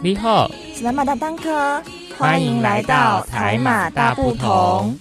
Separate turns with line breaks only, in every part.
你好，
斯拉马达当科，欢迎来到台马大不同。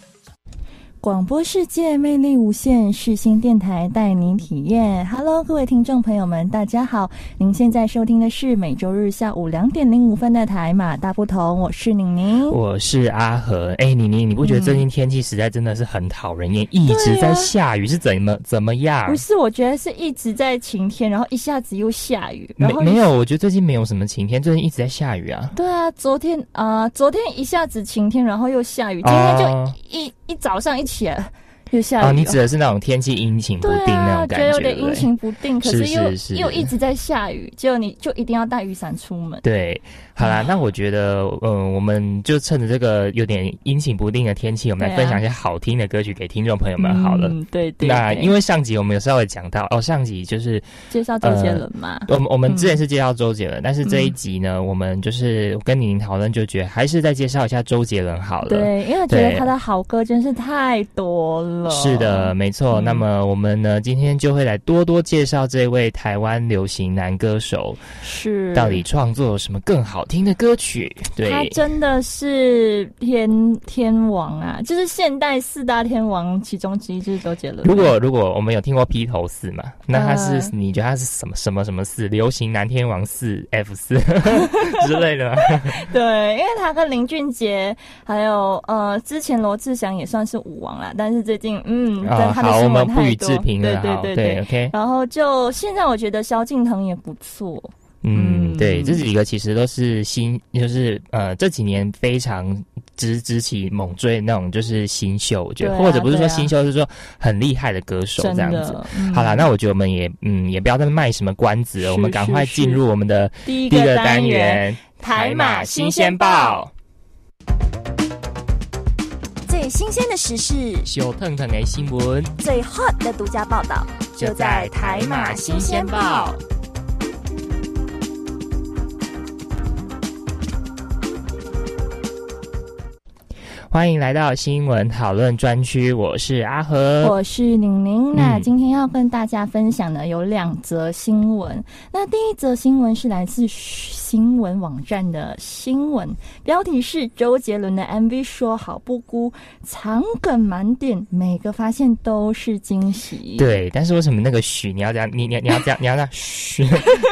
广播世界魅力无限，世新电台带您体验。Hello，各位听众朋友们，大家好！您现在收听的是每周日下午两点零五分的台马大不同，我是宁宁，
我是阿和。哎，宁宁，你不觉得最近天气实在真的是很讨人厌，一直在下雨，是怎么怎么样？
不是，我觉得是一直在晴天，然后一下子又下雨。
没没有，我觉得最近没有什么晴天，最近一直在下雨啊。
对啊，昨天啊，昨天一下子晴天，然后又下雨，今天就一一早上一。起来又下雨
哦！你指的是那种天气阴晴不定那种感觉，
有点阴晴不定，可
是
又又一直在下雨，结果你就一定要带雨伞出门。
对。好啦，那我觉得，嗯，我们就趁着这个有点阴晴不定的天气，我们来分享一些好听的歌曲给听众朋友们。好了，嗯
对对。
那因为上集我们有稍微讲到，哦，上集就是
介绍周杰伦嘛。
我们我们之前是介绍周杰伦，但是这一集呢，我们就是跟宁宁讨论，就觉得还是再介绍一下周杰伦好了。
对，因为觉得他的好歌真是太多了。
是的，没错。那么我们呢，今天就会来多多介绍这位台湾流行男歌手，
是
到底创作什么更好。好听的歌曲，对，
他真的是天天王啊！就是现代四大天王其中之一，就是周杰伦。
如果如果我们有听过披头四嘛，那他是你觉得他是什么什么什么四？流行男天王四 F 四 之类的？
对，因为他跟林俊杰还有呃，之前罗志祥也算是舞王啦，但是最近嗯，他的新闻太多，对对对对
，OK。
然后就现在我觉得萧敬腾也不错。
嗯，对，这几个其实都是新，就是呃这几年非常直直起猛追那种，就是新秀，我觉得，或者不是说新秀，是说很厉害的歌手这样子。好了，那我觉得我们也嗯也不要再卖什么关子了，我们赶快进入我们的
第一个单
元——
台马新鲜报，最新鲜的时事，
小腾腾的新闻，
最 hot 的独家报道，就在台马新鲜报。
欢迎来到新闻讨论专区，我是阿和，
我是宁宁。那今天要跟大家分享的有两则新闻。那第一则新闻是来自新闻网站的新闻，标题是周杰伦的 MV 说好不哭，藏梗满点，每个发现都是惊喜。
对，但是为什么那个许你要这样？你你你要这样？你要这样嘘？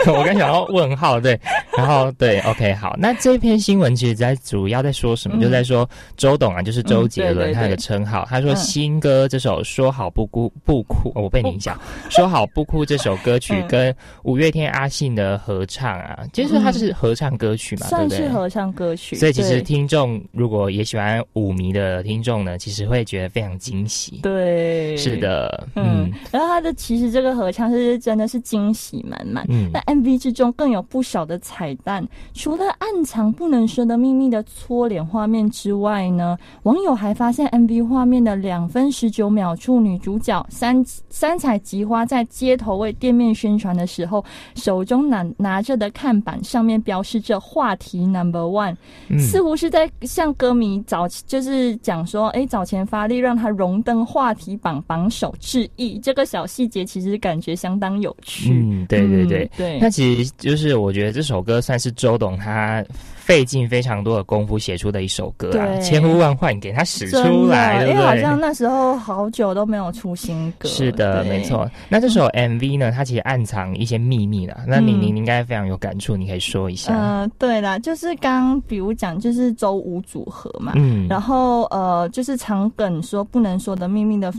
我刚想到问号，对，然后对，OK，好。那这篇新闻其实在主要在说什么？就在说周董。啊，就是周杰伦他的称号。他说新歌这首《说好不哭不哭》，我被你影响，《说好不哭》这首歌曲 跟五月天阿信的合唱啊，其实他是合唱歌曲嘛，
算是合唱歌曲。
所以其实听众如果也喜欢舞迷的听众呢，其实会觉得非常惊喜。
对，
是的，嗯。
然后他的其实这个合唱是真的是惊喜满满。嗯。那 MV 之中更有不少的彩蛋，除了暗藏不能说的秘密的搓脸画面之外呢？网友还发现 MV 画面的两分十九秒处，女主角三三彩吉花在街头为店面宣传的时候，手中拿拿着的看板上面标示着话题 Number One，似乎是在向歌迷早就是讲说，哎，早前发力让他荣登话题榜榜首致意。这个小细节其实感觉相当有趣。
嗯，对对对
对。
那其实就是我觉得这首歌算是周董他。费尽非常多的功夫写出的一首歌啊，千呼万唤给他使出来，
因为好像那时候好久都没有出新歌。
是的，没错。那这首 MV 呢，它其实暗藏一些秘密了。那你你应该非常有感触，你可以说一下。
嗯，对啦，就是刚比如讲，就是周五组合嘛，嗯，然后呃，就是长梗说不能说的秘密的。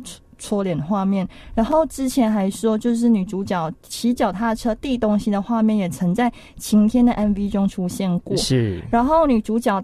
搓脸画面，然后之前还说，就是女主角骑脚踏车递东西的画面，也曾在晴天的 MV 中出现过。
是，
然后女主角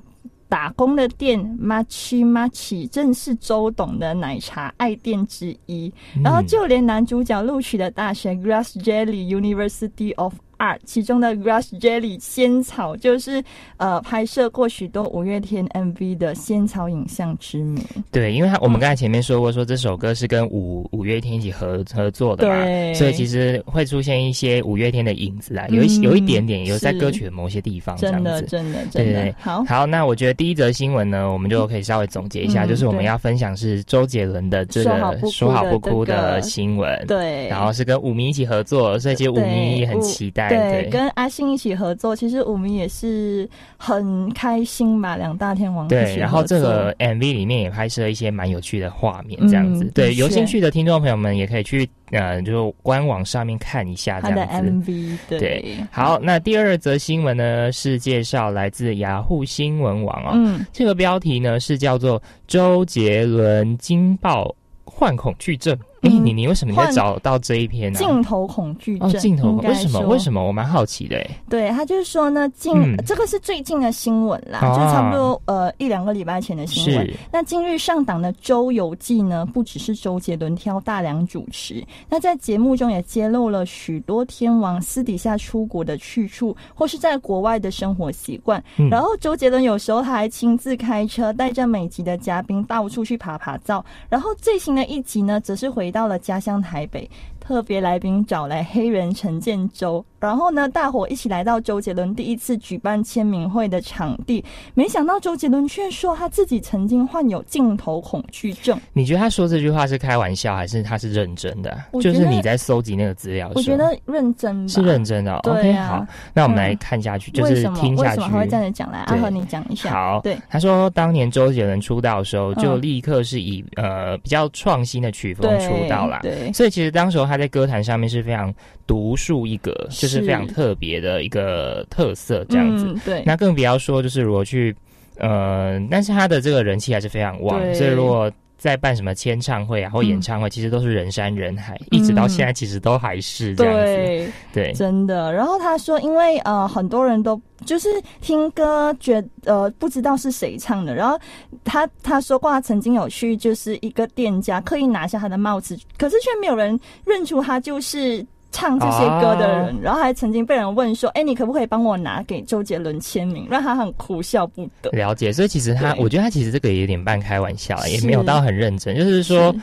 打工的店 Machi Machi 正是周董的奶茶爱店之一。然后就连男主角录取的大学 Grass Jelly University of 二其中的 Grass Jelly 仙草就是呃拍摄过许多五月天 MV 的仙草影像之名。
对，因为他我们刚才前面说过，说这首歌是跟五五月天一起合合作的嘛，所以其实会出现一些五月天的影子啊，有一有一点点有在歌曲的某些地方，
真的真的真的。好。
好，那我觉得第一则新闻呢，我们就可以稍微总结一下，就是我们要分享是周杰伦的这个说好不哭的新闻，
对，
然后是跟五迷一起合作，所以其实五迷也很期待。对，
跟阿信一起合作，其实我们也是很开心嘛。两大天王
对，然后这个 MV 里面也拍摄一些蛮有趣的画面，这样子。对，有兴趣的听众朋友们也可以去呃，就官网上面看一下这样子。
他的 MV 对。
好，那第二则新闻呢是介绍来自雅虎新闻网哦，嗯，这个标题呢是叫做周杰伦惊爆幻恐惧症。哎，你你为什么在找到这一篇呢？
镜头恐惧症，
镜头为什么？为什么？我蛮好奇的。哎，
对他就是说呢，近这个是最近的新闻啦，就差不多呃一两个礼拜前的新闻。那今日上档的《周游记》呢，不只是周杰伦挑大梁主持，那在节目中也揭露了许多天王私底下出国的去处，或是在国外的生活习惯。然后周杰伦有时候他还亲自开车，带着每集的嘉宾到处去爬爬照。然后最新的一集呢，则是回。回到了家乡台北。特别来宾找来黑人陈建州，然后呢，大伙一起来到周杰伦第一次举办签名会的场地。没想到周杰伦却说他自己曾经患有镜头恐惧症。
你觉得他说这句话是开玩笑，还是他是认真的？就是你在搜集那个资料，
我觉得认真
是认真的。OK，好，那我们来看下去，就是听下去。为
什么会这样讲？来，阿和你讲一下。
好，
对，
他说当年周杰伦出道的时候，就立刻是以呃比较创新的曲风出道啦。
对，
所以其实当时候他在歌坛上面。是非常独树一格，就是非常特别的一个特色，这样子。
对，
那更不要说，就是如果去，呃，但是他的这个人气还是非常旺，所以如果。在办什么签唱会啊，或演唱会，其实都是人山人海，一直到现在其实都还是这样子。对，
真的。然后他说，因为呃很多人都就是听歌觉呃不知道是谁唱的，然后他他说过他曾经有去就是一个店家刻意拿下他的帽子，可是却没有人认出他就是。唱这些歌的人，然后还曾经被人问说：“哎，你可不可以帮我拿给周杰伦签名？”让他很苦笑不得。
了解，所以其实他，我觉得他其实这个也有点半开玩笑，也没有到很认真。就是说，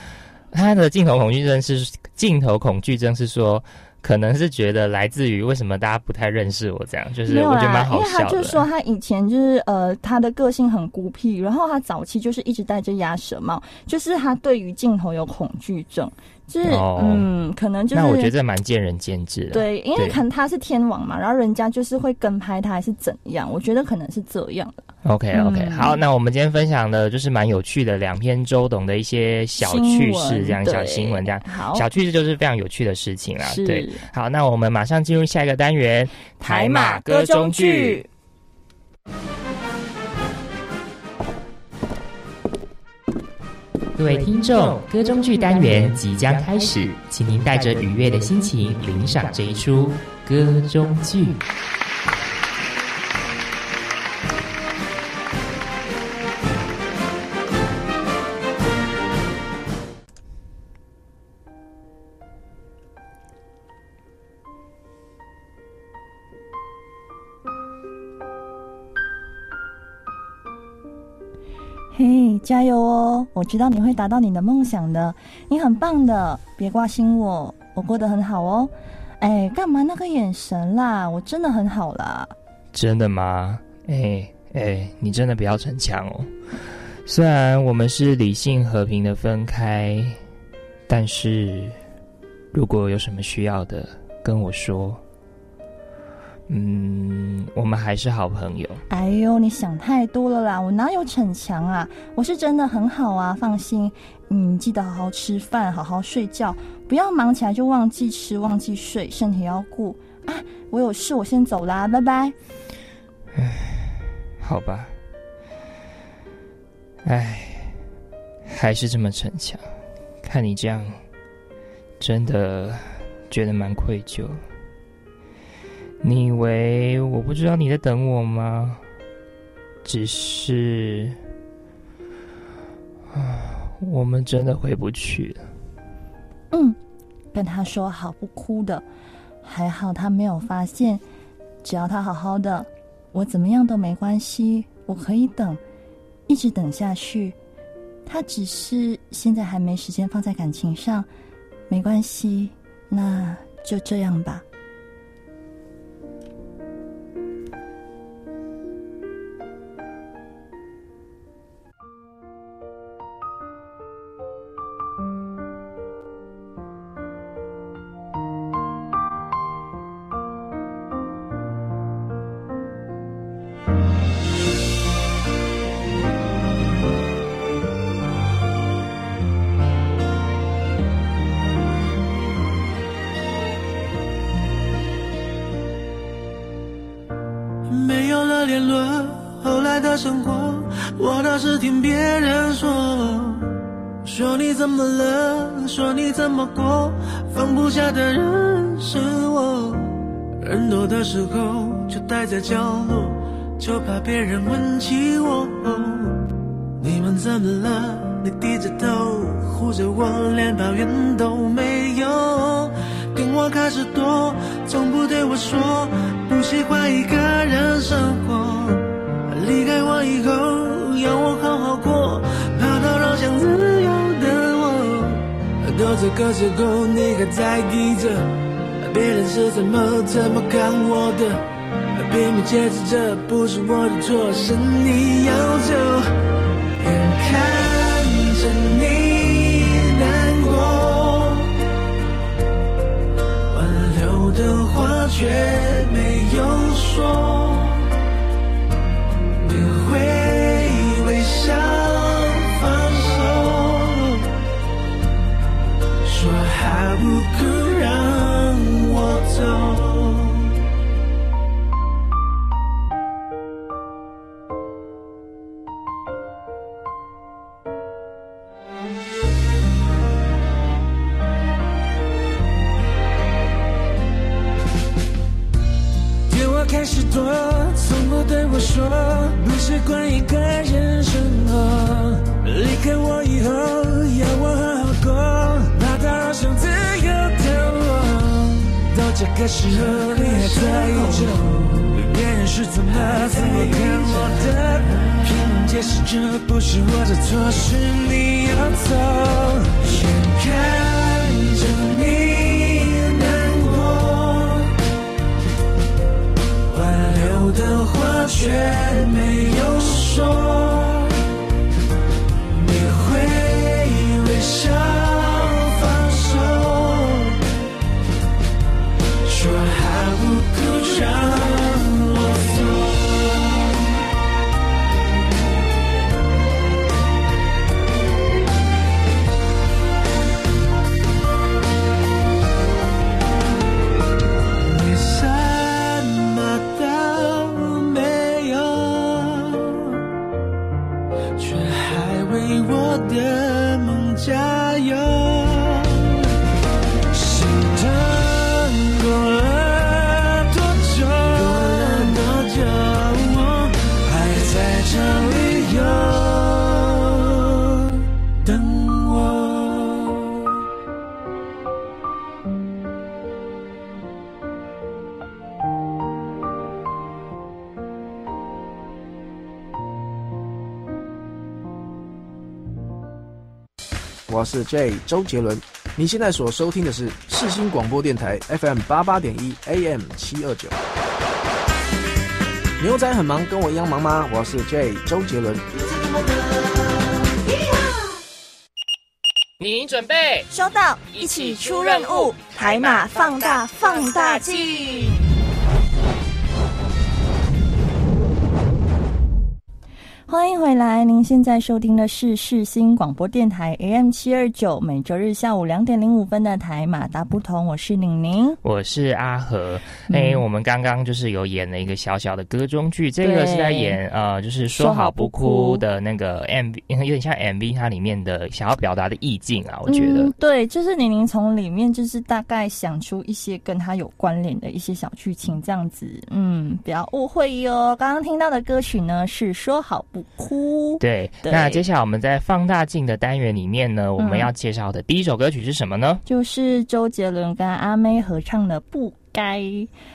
他的镜头恐惧症是镜头恐惧症，是说。可能是觉得来自于为什么大家不太认识我这样，就是我觉得蛮好笑的。因为
他就说他以前就是呃，他的个性很孤僻，然后他早期就是一直戴着鸭舌帽，就是他对于镜头有恐惧症，就是嗯，可能就是。
那我觉得这蛮见仁见智的。
对，因为可能他是天王嘛，然后人家就是会跟拍他，还是怎样？我觉得可能是这样的。
OK OK，好，那我们今天分享的就是蛮有趣的两篇周董的一些小趣事，这样小新闻，这样好小趣事就是非常有趣的事情啦。对，好，那我们马上进入下一个单元——
台马歌中剧。
各位听众，歌中剧单元即将开始，请您带着愉悦的心情领赏这一出歌中剧。
嘿，加油哦！我知道你会达到你的梦想的，你很棒的，别挂心我，我过得很好哦。哎，干嘛那个眼神啦？我真的很好啦。
真的吗？哎哎，你真的不要逞强哦。虽然我们是理性和平的分开，但是如果有什么需要的，跟我说。嗯，我们还是好朋友。
哎呦，你想太多了啦！我哪有逞强啊？我是真的很好啊，放心。嗯，记得好好吃饭，好好睡觉，不要忙起来就忘记吃、忘记睡，身体要顾啊！我有事，我先走啦，拜拜。
唉，好吧。唉，还是这么逞强。看你这样，真的觉得蛮愧疚。你以为我不知道你在等我吗？只是，我们真的回不去了。
嗯，跟他说好不哭的，还好他没有发现。只要他好好的，我怎么样都没关系，我可以等，一直等下去。他只是现在还没时间放在感情上，没关系，那就这样吧。
怕别人问起我。你们怎么了？你低着头护着我，连抱怨都没有。跟我开始躲，从不对我说不喜欢一个人生活。离开我以后，要我好好过，怕打扰想自由的我。都这个时候，你还在意着别人是怎么怎么看我的？拼命解释这不是我的错，是你要走。眼看着你难过，挽留的话却没有说。
对我
说，不习惯一个人生活。离开我以后，要我好好过，那多像自由的我。到这个时候，你还在意我，别人
是
怎么怎么看我的？拼命解释这不是我的错，是你要走，眼看着你。的话却没有说。你会微笑放手说好不哭让
J 周杰伦，你现在所收听的是世新广播电台 FM 八八点一 AM 七二九。牛仔很忙，跟我一样忙吗？我是 J 周杰伦。
你准备
收到，一起出任务，台马放大放大镜。
欢迎回来！您现在收听的是世新广播电台 AM 七二九，每周日下午两点零五分的台马达不同。我是宁宁，
我是阿和。哎，我们刚刚就是有演了一个小小的歌中剧，这个是在演呃，就是说好不哭的那个 MV，有点像 MV，它里面的想要表达的意境啊，我觉得
对，就是宁宁从里面就是大概想出一些跟他有关联的一些小剧情，这样子，嗯，不要误会哟。刚刚听到的歌曲呢是说好。不哭。
对，那接下来我们在放大镜的单元里面呢，我们要介绍的第一首歌曲是什么呢？
就是周杰伦跟阿妹合唱的《不该》。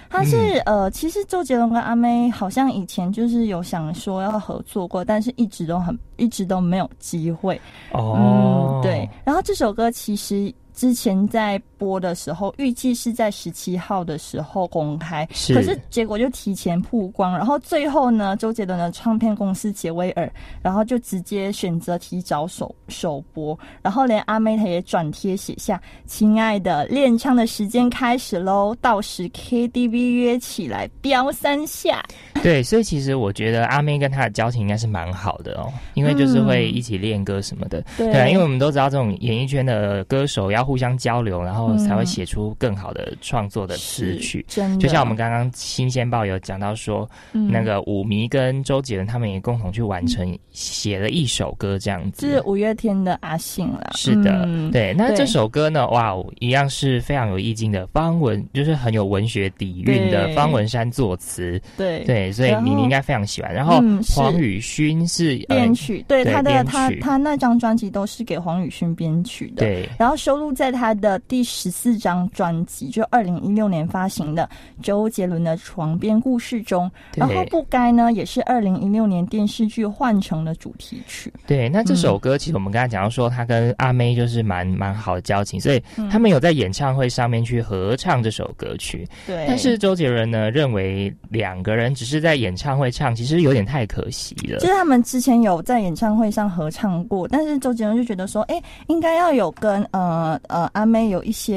他是呃，其实周杰伦跟阿妹好像以前就是有想说要合作过，但是一直都很一直都没有机会。
哦，
对。然后这首歌其实。之前在播的时候，预计是在十七号的时候公开，可是结果就提前曝光，然后最后呢，周杰伦的唱片公司杰威尔，然后就直接选择提早首首播，然后连阿妹她也转贴写下：“亲爱的，练唱的时间开始喽，到时 KTV 约起来飙三下。”
对，所以其实我觉得阿妹跟她的交情应该是蛮好的哦，因为就是会一起练歌什么的。对，因为我们都知道这种演艺圈的歌手要。互相交流，然后后才会写出更好的创作的词曲。
真的，
就像我们刚刚新鲜报有讲到说，那个五迷跟周杰伦他们也共同去完成写了一首歌，这样子。
是五月天的阿信了。
是的，对。那这首歌呢？哇，一样是非常有意境的。方文就是很有文学底蕴的方文山作词。
对
对，所以你你应该非常喜欢。然后黄宇勋是
编曲，对他的他他那张专辑都是给黄宇勋编曲的。
对，
然后收录在他的第十四张专辑，就二零一六年发行的周杰伦的《床边故事》中。然后不该呢，也是二零一六年电视剧《换成》的主题曲。
对，那这首歌其实我们刚才讲到说，他跟阿妹就是蛮蛮好的交情，所以他们有在演唱会上面去合唱这首歌曲。
对，
但是周杰伦呢认为两个人只是在演唱会唱，其实有点太可惜了。
就是他们之前有在演唱会上合唱过，但是周杰伦就觉得说，哎，应该要有跟呃呃阿妹有一些。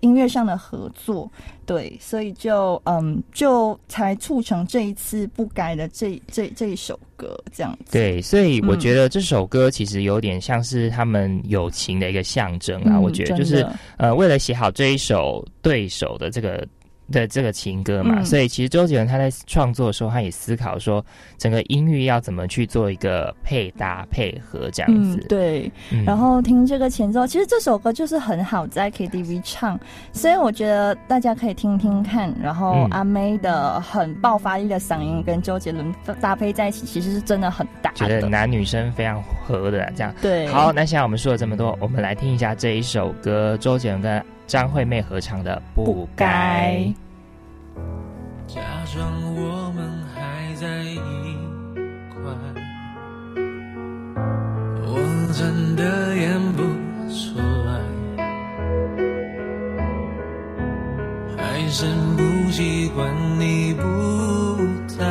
音乐上的合作，对，所以就嗯，就才促成这一次不改的这这这一首歌这样子。
对，所以我觉得这首歌其实有点像是他们友情的一个象征啊。我觉得就是呃，为了写好这一首对手的这个。的这个情歌嘛，所以其实周杰伦他在创作的时候，他也思考说，整个音域要怎么去做一个配搭配合这样子。
对，然后听这个前奏，其实这首歌就是很好在 KTV 唱，所以我觉得大家可以听听看。然后阿妹的很爆发力的嗓音跟周杰伦搭配在一起，其实是真的很搭，
觉得男女生非常合的这样。
对，
好，那现在我们说了这么多，我们来听一下这一首歌，周杰伦跟。张惠妹合唱的《不该》。
假装我们还在一块，我真的演不出来，还是不习惯你不在，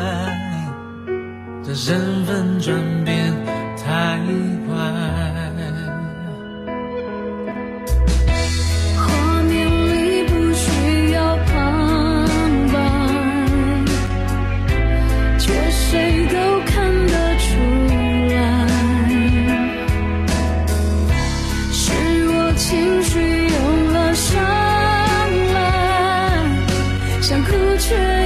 这身份转变太快。谁都看得出来是我情绪涌了上
来想哭却。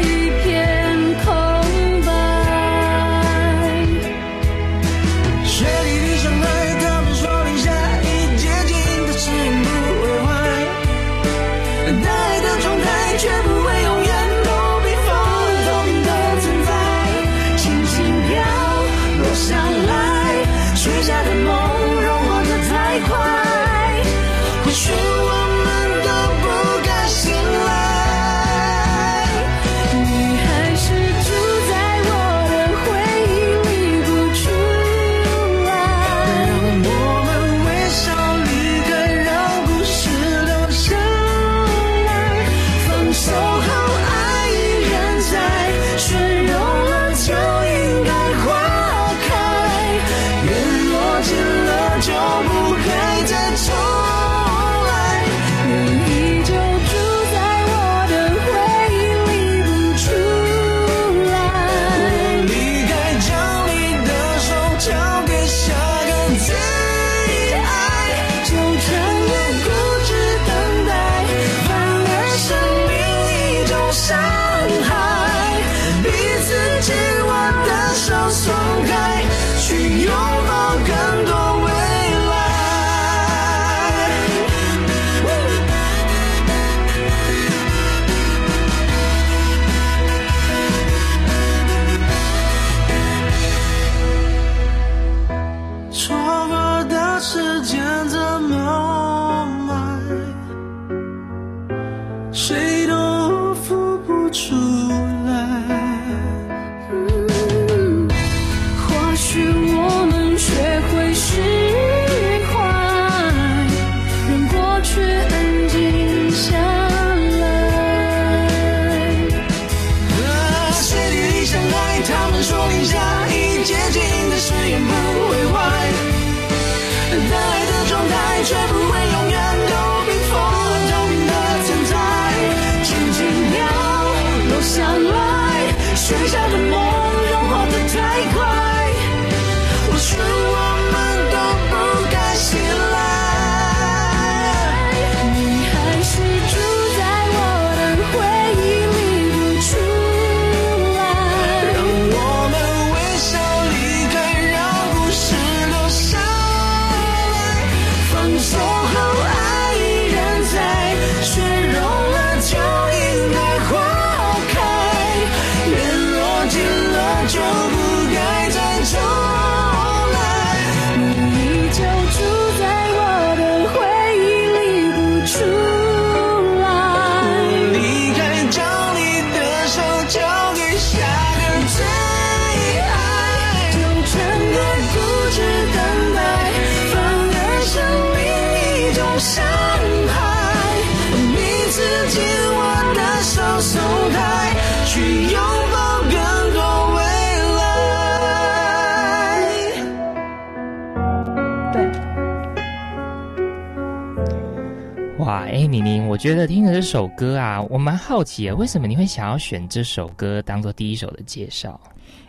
我觉得听了这首歌啊，我蛮好奇的，为什么你会想要选这首歌当做第一首的介绍？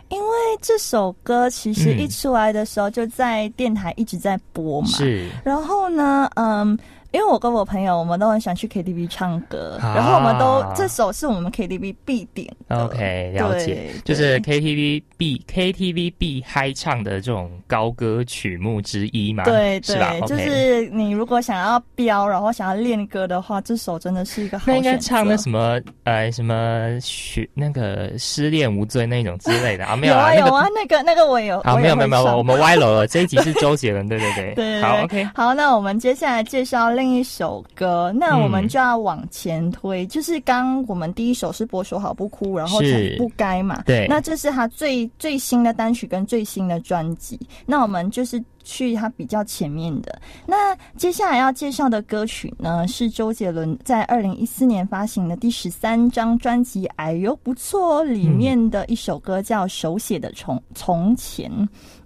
因为这首歌其实一出来的时候就在电台一直在播嘛，
是。
然后呢，嗯。因为我跟我朋友，我们都很喜欢去 KTV 唱歌，然后我们都这首是我们 KTV 必点。
OK，了解，就是 KTV 必 KTV 必嗨唱的这种高歌曲目之一嘛？
对对，就是你如果想要飙，然后想要练歌的话，这首真的是一个好
那应该唱那什么呃什么学那个失恋无罪那种之类的啊？没有
啊有啊，那个那个我有。
好，没有没有没有，我们歪楼了。这一集是周杰伦，对对
对。对，
好 OK。
好，那我们接下来介绍另。另一首歌，那我们就要往前推，就是刚我们第一首是播《说好不哭》，然后才不该嘛。
对，
那这是他最最新的单曲跟最新的专辑。那我们就是去他比较前面的。那接下来要介绍的歌曲呢，是周杰伦在二零一四年发行的第十三张专辑《哎呦不错》里面的一首歌，叫《手写的从从前》。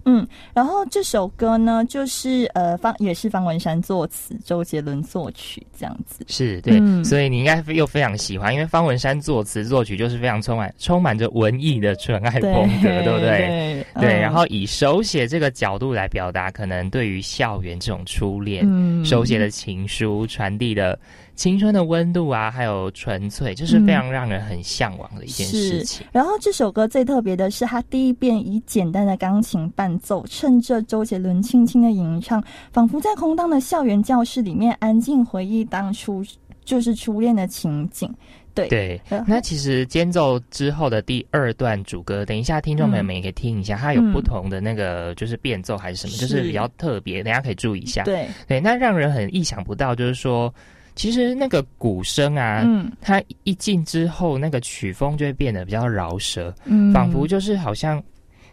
嗯，然后这首歌呢，就是呃方也是方文山作词，周杰伦作曲，这样子
是对，所以你应该又非常喜欢，因为方文山作词作曲就是非常充满充满着文艺的纯爱风格，对不对？对，然后以手写这个角度来表达，可能对于校园这种初恋，手写的情书传递的。青春的温度啊，还有纯粹，就是非常让人很向往的一件事情。
然后这首歌最特别的是，它第一遍以简单的钢琴伴奏，趁着周杰伦轻轻的吟唱，仿佛在空荡的校园教室里面安静回忆当初就是初恋的情景。对
对，那其实间奏之后的第二段主歌，等一下听众朋友们也可以听一下，它有不同的那个就是变奏还是什么，就是比较特别，大家可以注意一下。
对
对，那让人很意想不到，就是说。其实那个鼓声啊，嗯，它一进之后，那个曲风就会变得比较饶舌，嗯，仿佛就是好像，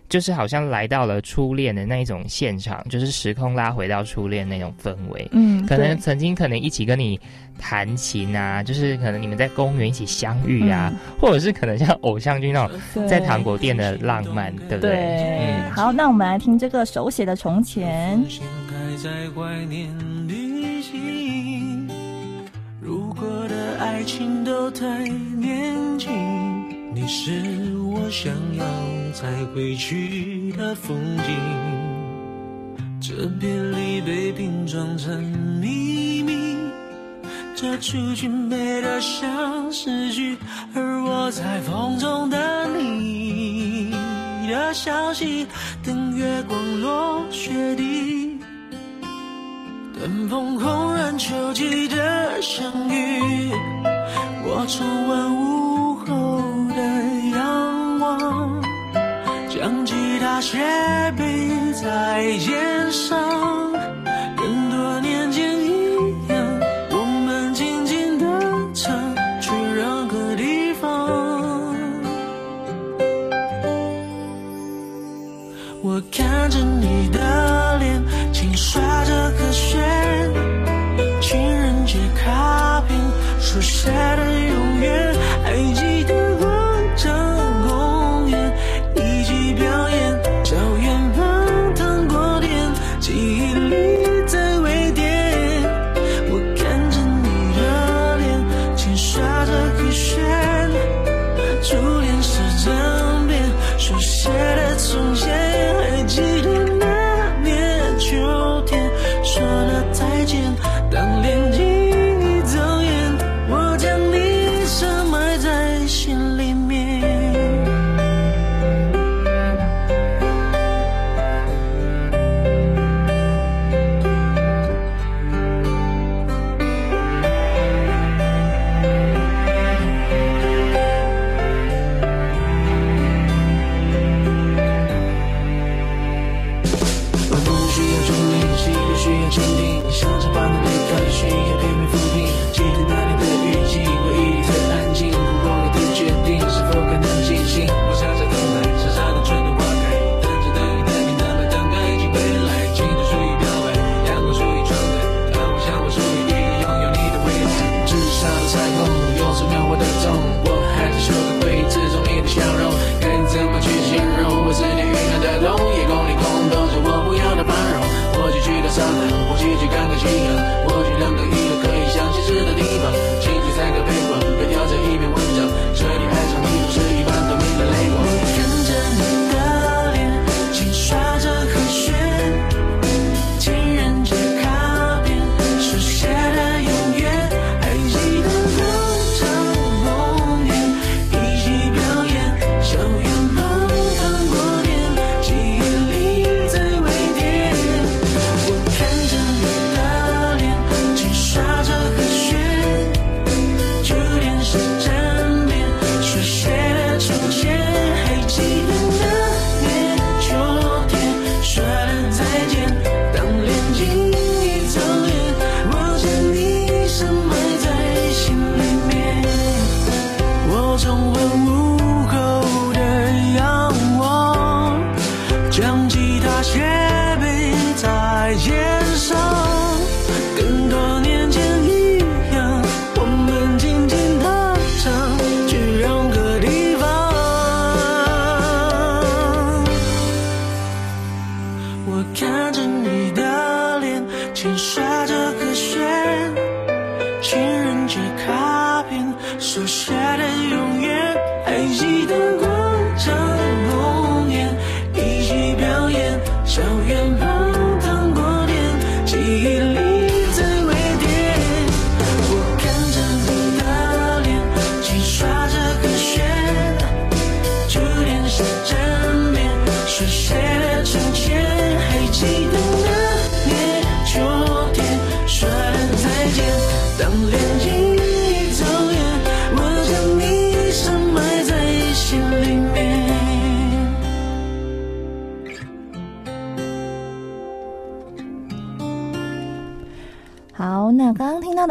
就是好像来到了初恋的那一种现场，就是时空拉回到初恋那种氛围，嗯，可能曾经可能一起跟你弹琴啊，就是可能你们在公园一起相遇啊，或者是可能像偶像剧那种在糖果店的浪漫，对。不对？
嗯，好，那我们来听这个手写的从前。
我的爱情都太年轻，你是我想要再回去的风景。这别离被拼装成秘密，这出去美得像诗句，而我在风中等你的消息，等月光落雪地。等风红染秋季的相遇，我重温午后的仰望，将吉他斜背在肩上，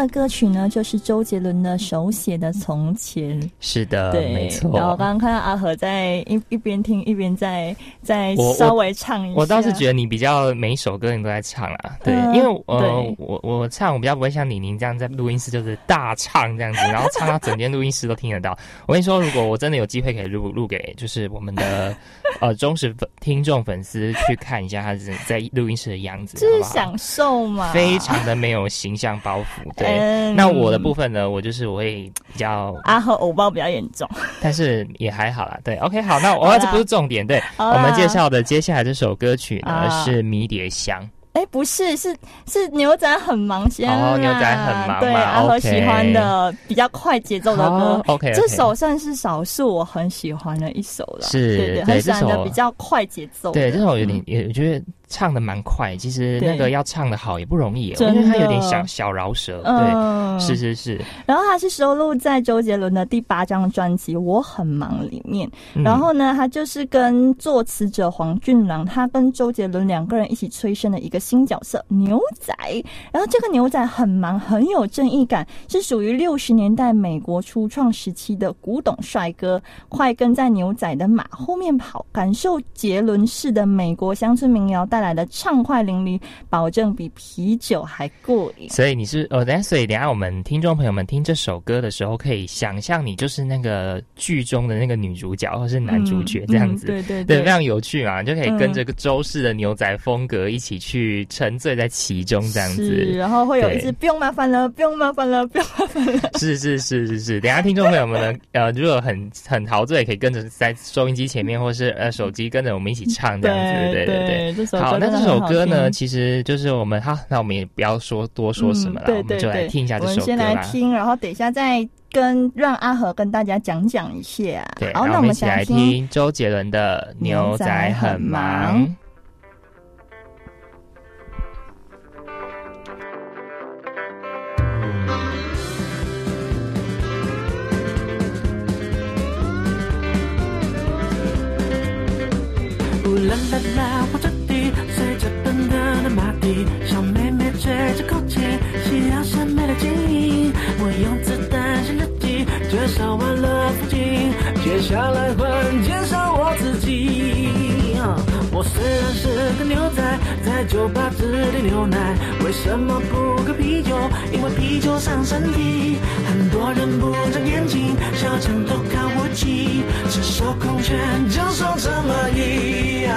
的
歌曲呢，就是周杰伦的手写的《从前》。
是的，
对，
没错。
然后刚刚看到阿和在一一边听一边在在稍微唱一下。
我倒是觉得你比较每一首歌你都在唱啊，对，
嗯
因为呃我我唱我比较不会像李宁这样在录音室就是大唱这样子，然后唱到整间录音室都听得到。我跟你说，如果我真的有机会可以录录给就是我们的呃忠实粉听众粉丝去看一下他是在录音室的样子，
就是享受嘛，
非常的没有形象包袱。对，
嗯
那我的部分呢，我就是我会比较，
阿和偶包比较严重。
但是也还好啦。对，OK，好，那我
好啦
这不是重点，对我们介绍的接下来这首歌曲呢
啊
是《迷迭香》。
哎，不是，是是牛仔很忙先啦
哦牛仔很忙
对，阿和喜欢的比较快节奏的歌。
，OK，
这首算是少数我很喜欢的一首了，
是
对对，
对
很喜欢的比较快节奏。
对，这首有点
嗯，
也我觉得唱的蛮快，其实那个要唱的好也不容易，
真的
因为他有点小小饶舌，对，
嗯，
是是是。
然后他是收录在周杰伦的第八张专辑《我很忙》里面。
嗯
然后呢，他就是跟作词者黄俊郎，他跟周杰伦两个人一起催生了一个新角色牛仔。然后这个牛仔很忙，很有正义感，是属于六十年代美国初创时期的古董帅哥，快跟在牛仔的马后面跑，感受杰伦式的美国乡村民谣带来的畅快淋漓，保证比啤酒还过瘾。
所以你是哦，等下，所以等下我们听众朋友们听这首歌的时候，可以想象你就是那个剧中的那个女主角或是男主角这样子，
嗯对对
对，非常有趣嘛，就可以跟着个周氏的牛仔风格一起去沉醉在其中这样
是，
子。
然后会有一
对
次不用麻烦了，不用麻烦了，不用麻烦了。
是是是是是，等下听众朋友们呢，呃，如果很很陶醉，可以跟着在收音机前面或是呃手机跟着我们一起唱这样子，对对对。
这首
好，
歌
那这首歌呢，其实就是我们哈，那我们也不要说多说什么了，
嗯对
我们就来听一下这首歌
我们先来。听，然后等一下再跟让阿和跟大家讲讲一下。
对，
好，
然后
那我们
一起来听周杰伦的《牛仔很忙》。
呜啦啦啦，火随着奔腾的马蹄，小妹妹吹着口琴，夕阳下美的剪影。我用子弹写日记，介绍完了风景，接下来换介绍我自己。我虽然是个牛仔，在酒吧只点牛奶，为什么不喝啤酒？因为啤酒伤身体。很多人不长眼睛，小强都看不起，赤手空拳就受这么一。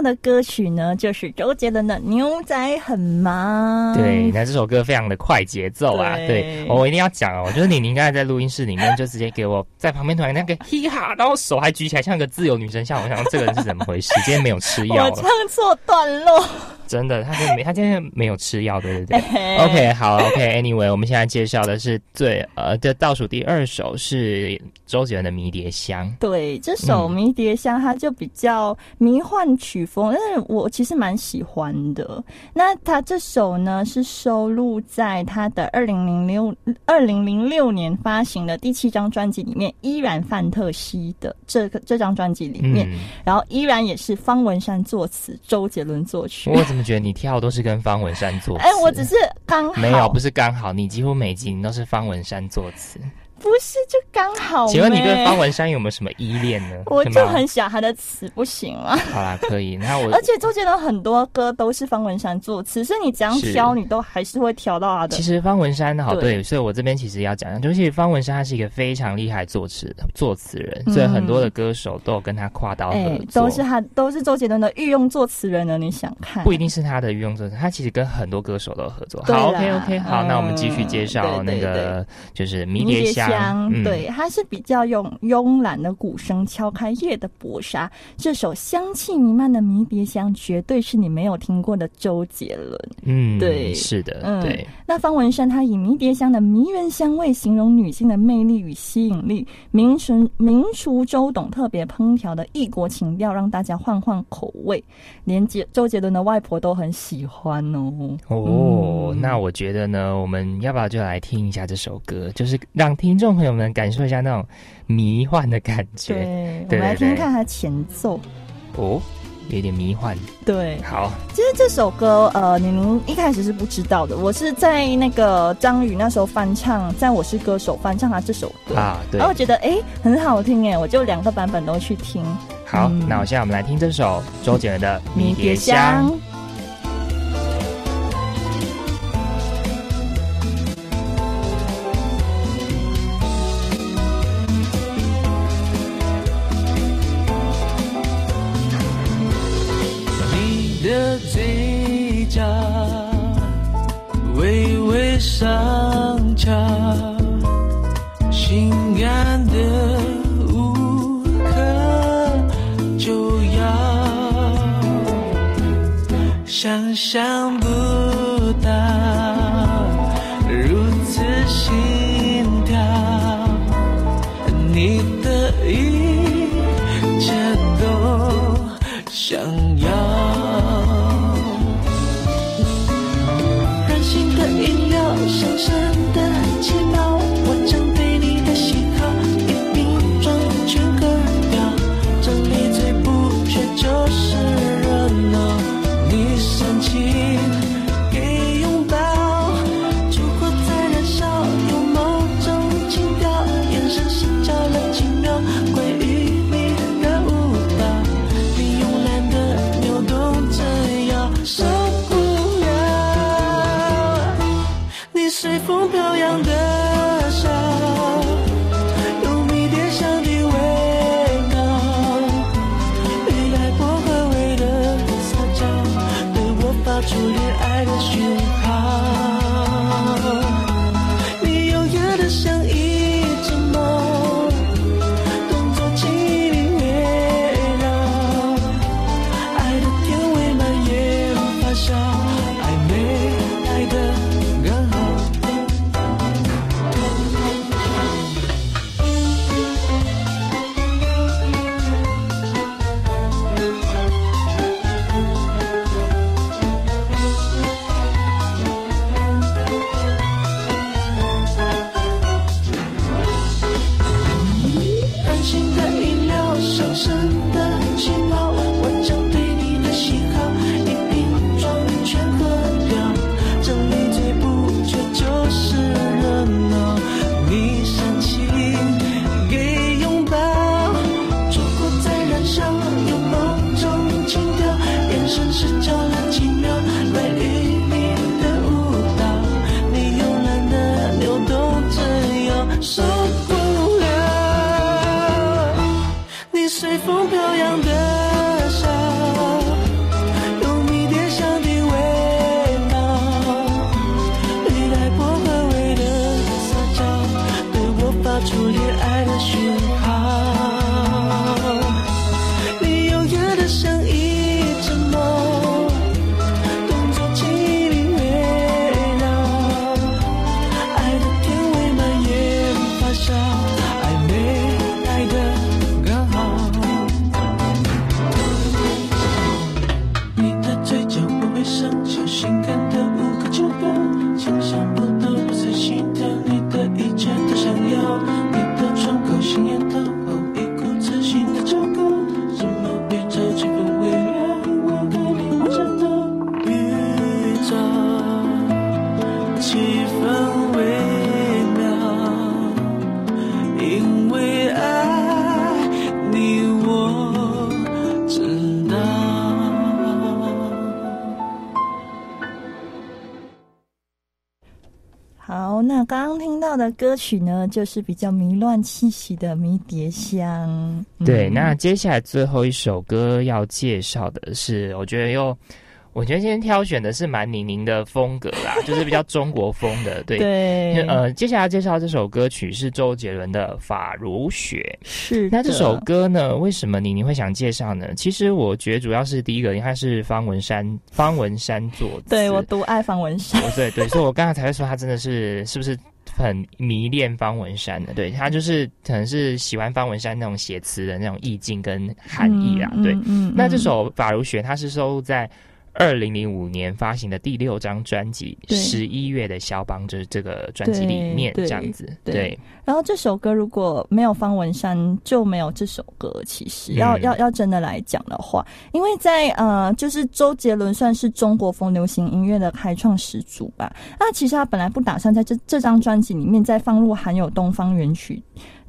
到的歌曲呢，就是周杰伦的《牛仔很忙》。
对，那这首歌非常的快节奏啊。对，我一定要讲哦，我觉得你你应该在录音室里面就直接给我在旁边突然那个 嘻哈，然后手还举起来像个自由女神像，我想这个人是怎么回事？今天没有吃药，
我唱错段落。
真的，他就没，他今天没有吃药，对不对？OK，好，OK，Anyway，我们现在介绍的是最呃的倒数第二首是周杰伦的《迷迭香》。
对，这首《迷迭香》它就比较迷幻曲风，但是我其实蛮喜欢的。那他这首呢是收录在他的二零零六二零零六年发行的第七张专辑里面，依然范特西的这个这张专辑里面，然后依然也是方文山作词，周杰伦作曲。
觉得你跳都是跟方文山作词，
哎，我只是刚好
没有，不是刚好，你几乎每集你都是方文山作词。
不是，就刚好。
请问你对方文山有没有什么依恋呢？
我就很喜欢他的词，不行吗？
好啦，可以。那我
而且周杰伦很多歌都是方文山作词，是你怎样挑，你都还是会挑到他的。
其实方文山好对，所以我这边其实要讲讲，就是方文山他是一个非常厉害作词作词人，所以很多的歌手都有跟他跨刀合
作，都是他都是周杰伦的御用作词人呢。你想看？
不一定是他的御用作词，他其实跟很多歌手都有合作。好，OK OK，好，那我们继续介绍那个就是迷迭香，
对。它是比较用慵懒的鼓声敲开夜的薄纱。这首香气弥漫的迷迭香，绝对是你没有听过的周杰伦。
嗯，
对，
是的，嗯，对。
那方文山他以迷迭香的迷人香味形容女性的魅力与吸引力，名厨名厨周董特别烹调的异国情调，让大家换换口味，连杰周杰伦的外婆都很喜欢哦。
哦，那我觉得呢，我们要不要就来听一下这首歌，就是让听众朋友们感受。一下那种迷幻的感觉，
对，我们来听看它前奏。
哦，有点迷幻。
对，
好。
其实这首歌，呃，你们一开始是不知道的。我是在那个张宇那时候翻唱，在我是歌手翻唱他这首歌
啊，对。
然后我觉得哎很好听哎，我就两个版本都去听。
好，那我现在我们来听这首周杰伦的《迷迭香》。
的上翘，性感的无可救药，想象不
歌曲呢，就是比较迷乱气息的《迷迭香》。
对，那接下来最后一首歌要介绍的是，我觉得又。我觉得今天挑选的是蛮宁宁的风格啦，就是比较中国风的，对。
对。
呃，接下来介绍这首歌曲是周杰伦的《法如雪》。
是。
那这首歌呢，为什么宁宁会想介绍呢？其实我觉得主要是第一个，因为是方文山，方文山作
对我独爱方文山。
对对，所以我刚刚才会说他真的是是不是很迷恋方文山的？对他就是可能是喜欢方文山那种写词的那种意境跟含义啊。对。嗯。那这首《法如雪》，它是收录在。二零零五年发行的第六张专辑《十一月的肖邦》就是这个专辑里面这样子。对，
然后这首歌如果没有方文山，就没有这首歌。其实要要要真的来讲的话，因为在呃，就是周杰伦算是中国风流行音乐的开创始祖吧。那其实他本来不打算在这这张专辑里面再放入含有东方元曲。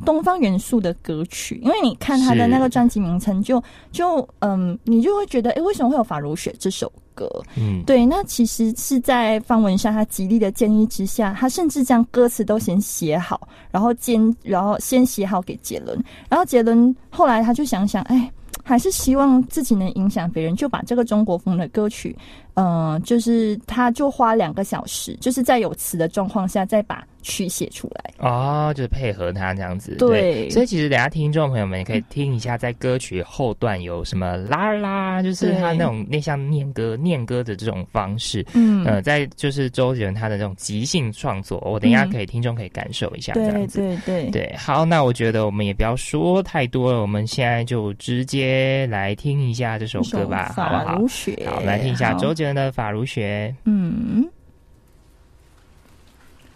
东方元素的歌曲，因为你看他的那个专辑名称，就就嗯，你就会觉得，哎，为什么会有《法如雪》这首歌？嗯，对，那其实是在方文山他极力的建议之下，他甚至将歌词都先写好，然后兼然后先写好给杰伦，然后杰伦后来他就想想，哎，还是希望自己能影响别人，就把这个中国风的歌曲。嗯，就是他，就花两个小时，就是在有词的状况下，再把曲写出来
哦，就是配合他这样子。
对，
所以其实等下听众朋友们也可以听一下，在歌曲后段有什么啦啦，就是他那种那像念歌、念歌的这种方式。嗯，呃，在就是周杰伦他的这种即兴创作，我等一下可以听众可以感受一下这样子。
对对
对，好，那我觉得我们也不要说太多了，我们现在就直接来听一下这首歌吧，好不好？好，来听一下周杰。的法如雪，嗯，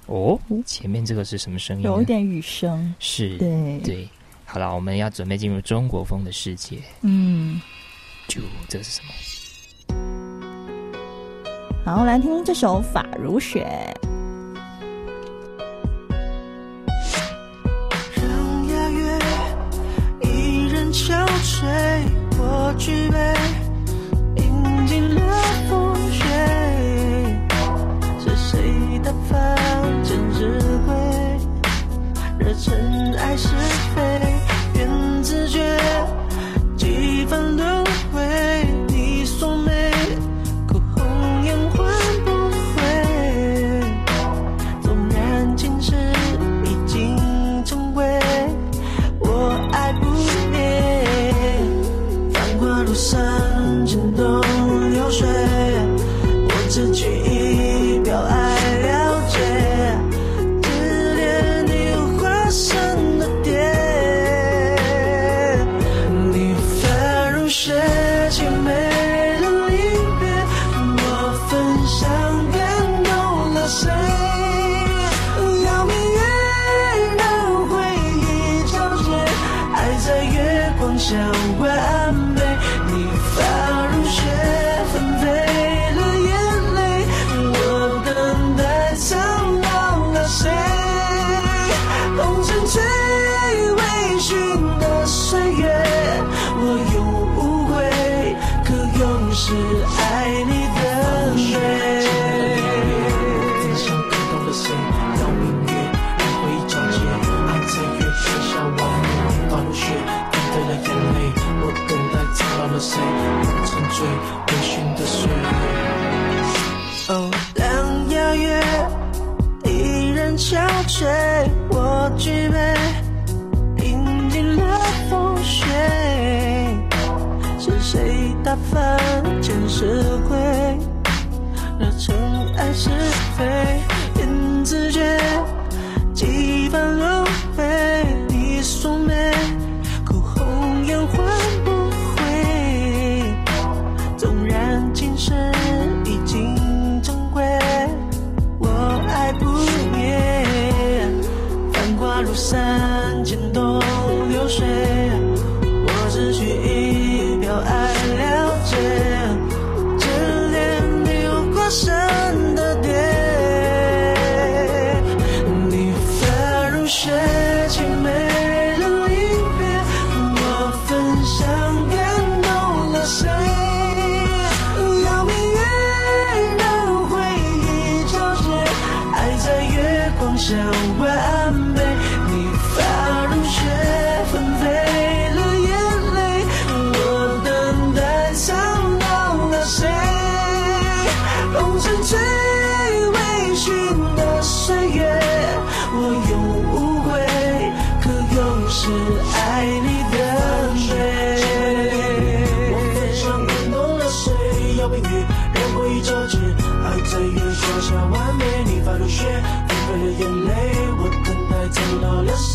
哦，前面这个是什么声音？
有一点雨声，
是，
对
对。好了，我们要准备进入中国风的世界，嗯，就这是什么？
好，来听这首《法如雪》。
让雅乐一人憔悴，我举杯。起了风雪，是谁打翻胭脂杯？惹尘埃是非，缘自绝。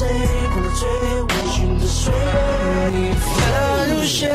谁？红尘最微醺的岁月，你发如雪，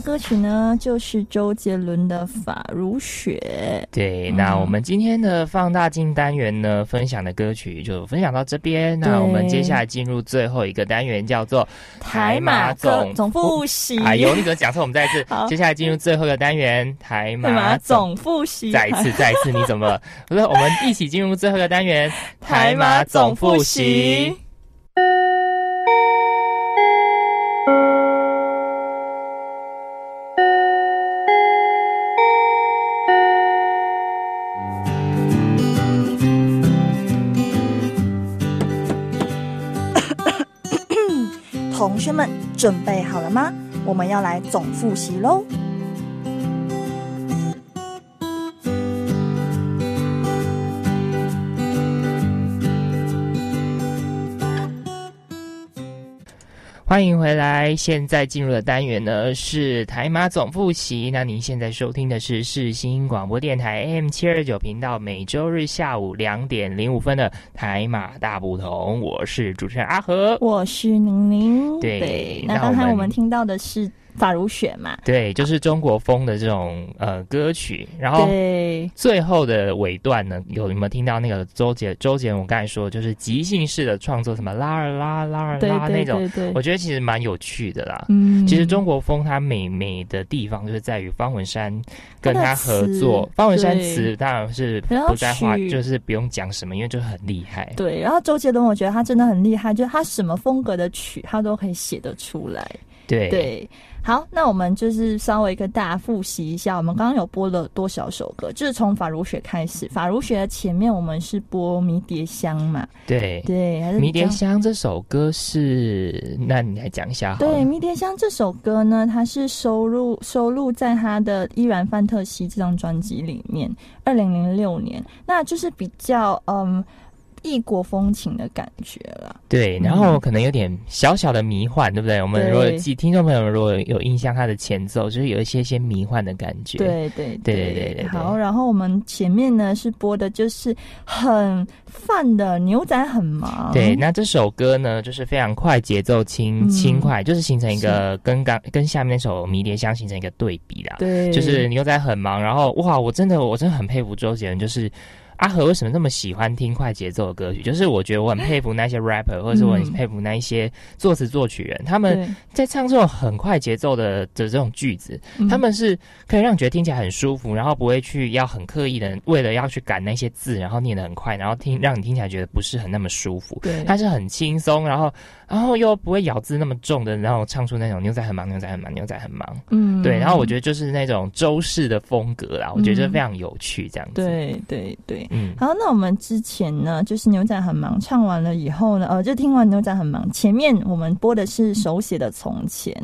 歌曲呢，就是周杰伦的《法如雪
对，那我们今天的放大镜单元呢，分享的歌曲就分享到这边。那我们接下来进入最后一个单元，叫做》
台马总总复习。
哎呦，你怎么讲错？我们再一次
好，
接下来进入最后一个单元，台
台
马
马
总。
总复习。
再一次，再一次，你怎么了？不是，我们一起进入最后一个单元，
台马总复习。
同学们准备好了吗？我们要来总复习喽。
欢迎回来，现在进入的单元呢是台马总复习。那您现在收听的是世新广播电台 AM 七二九频道，每周日下午两点零五分的台马大不同。我是主持人阿和。
我是宁宁。
对
那刚才
我们
听到的是法如雪嘛？
对，就是中国风的这种呃歌曲。然后，最后的尾段呢，有有没有听到那个周杰周杰伦？我刚才说就是即兴式的创作，什么拉二拉拉尔
对对
拉那种，我觉得其实蛮有趣的啦。
嗯
其实中国风它美美的地方就是在于方文山跟他合作，方文山
对
词当然是不在话，就是不用讲什么，因为就是很厉害。
对，然后周杰伦，我觉得他真的很厉害，就是他什么风格的曲，他都可以写得出来。
对
对，好，那我们就是稍微跟大家复习一下，我们刚刚有播了多少首歌，就是从法如雪开始，法如雪的前面我们是播迷迭香嘛，
对
对，还是
迷迭香这首歌是，那你来讲一下好。
对，《迷迭香》这首歌呢，它是收录收录在他的《依然范特西》这张专辑里面，二零零六年，那就是比较嗯异国风情的感觉了。
对，然后可能有点小小的迷幻，对不对？我们如果记听众朋友们如果有印象，它的前奏就是有一些些迷幻的感觉。
对对
对对对对对
好，然后我们前面呢是播的就是很泛的牛仔很忙。
对，那这首歌呢，就是非常快节奏轻
嗯
轻快，就是形成一个跟刚跟下面那首《迷迭香》形成一个对比啦。
对，
就是牛仔很忙，然后哇，我真的我真的很佩服周杰伦，就是。阿和为什么那么喜欢听快节奏的歌曲？就是我觉得我很佩服那些 rapper，或者是我很佩服那一些作词作曲人，他们在唱这种很快节奏的的这种句子，
嗯
他们是可以让你觉得听起来很舒服，然后不会去要很刻意的为了要去赶那些字，然后念得很快，然后听让你听起来觉得不是很那么舒服。
对
它是很轻松，然后然后又不会咬字那么重的，然后唱出那种牛仔很忙，牛仔很忙，牛仔很忙。
嗯。
对，然后我觉得就是那种周氏的风格啦，我觉得非常有趣，这样子。
对对对，嗯，好，那我们之前呢，就是牛仔很忙，唱完了以后呢，呃，就听完牛仔很忙，前面我们播的是手写的从前，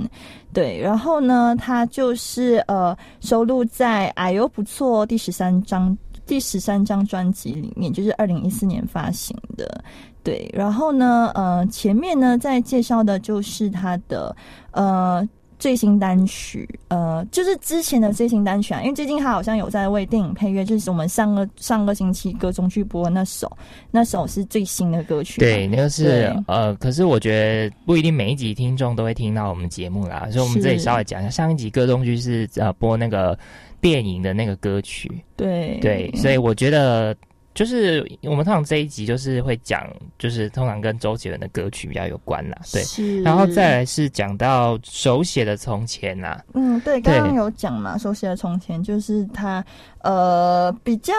对，然后呢，它就是呃收录在哎呦不错第十三张第十三张专辑里面，就是二零一四年发行的，对，然后呢，呃，前面呢在介绍的就是他的呃。最新单曲，呃，就是之前的最新单曲啊，因为最近他好像有在为电影配乐，就是我们上个上个星期歌中去播那首，那首是最新的歌曲。
对，那个是呃，可是我觉得不一定每一集听众都会听到我们节目啦，所以我们这里稍微讲一下，上一集歌中剧是呃播那个电影的那个歌曲。
对
对，所以我觉得。就是我们通常这一集就是会讲，就是通常跟周杰伦的歌曲比较有关啦，对。然后再来是讲到手写的从前呐，
嗯，对，刚刚有讲嘛，手写的从前就是他呃比较。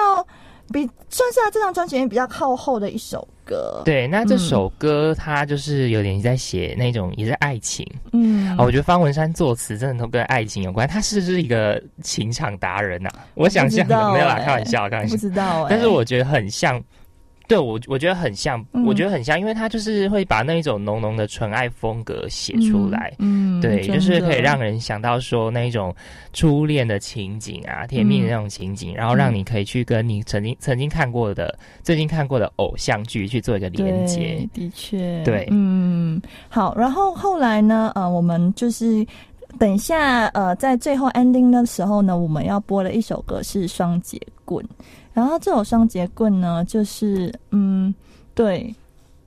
比算是他这张专辑里面比较靠后的一首歌。
对，那这首歌它就是有点在写那种也是爱情。嗯，我觉得方文山作词真的都跟爱情有关。他是不是一个情场达人呐？我想象的没有啦，开玩笑，开玩笑。
不知道，
但是我觉得很像。对我，我觉得很像，我觉得很像，因为他就是会把那一种浓浓的纯爱风格写出来，嗯，对，就是可以让人想到说那一种初恋的情景啊，甜蜜的那种情景，然后让你可以去跟你曾经曾经看过的、最近看过的偶像剧去做一个连接，
的确，
对，
嗯，好，然后后来呢，呃，我们就是等一下，呃，在最后 ending 的时候呢，我们要播的一首歌是《双节棍》。然后这首双节棍呢，就是嗯，对，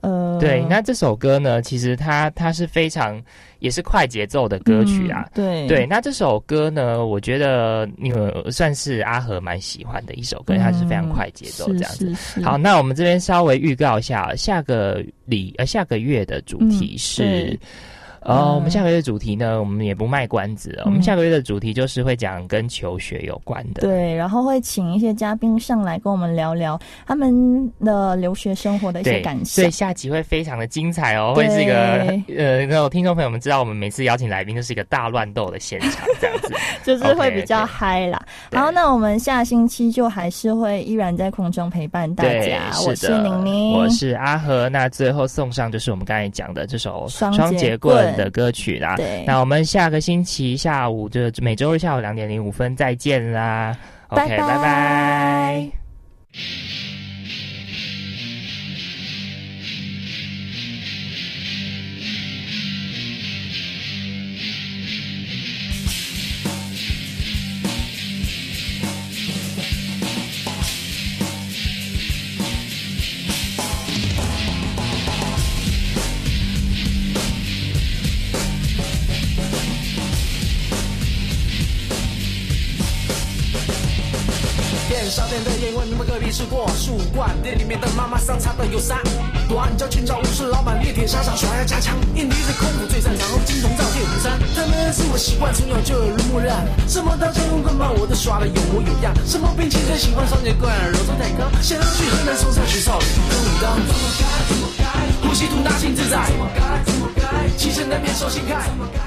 呃，
对，那这首歌呢，其实它它是非常也是快节奏的歌曲啊，
对
对。那这首歌呢，我觉得你算是阿和蛮喜欢的一首歌，它是非常快节奏这样子。好，那我们这边稍微预告一下，下个礼呃下个月的主题是。哦，我们下个月主题呢，我们也不卖关子。我们下个月的主题就是会讲跟求学有关的。
对，然后会请一些嘉宾上来跟我们聊聊他们的留学生活的一些感受。
所以下集会非常的精彩哦，会是一个呃，那种听众朋友们知道，我们每次邀请来宾就是一个大乱斗的现场，这样子，
就是会比较嗨啦。然后，那我们下星期就还是会依然在空中陪伴大家。我是宁宁，
我是阿和。那最后送上就是我们刚才讲的这首双节棍。的歌曲啦，
对，
那我们下个星期下午就每周日下午两点零五分再见啦
，OK，拜
拜。
少吃过树冠？店里面的妈妈桑擦的有三短脚寻找武士老板，猎铁沙场耍要加强。印尼的空腹最擅长，金铜造铁红山。他们是我习惯，从小就耳濡目染。什么刀枪棍棒，我都耍的有模有样。什么兵器最喜欢双截棍，柔中带刚。想要去河南嵩山学少林跟武当。怎么该怎么该，呼吸吐纳心自在。怎么该怎么该，气势难免手心开。怎么该。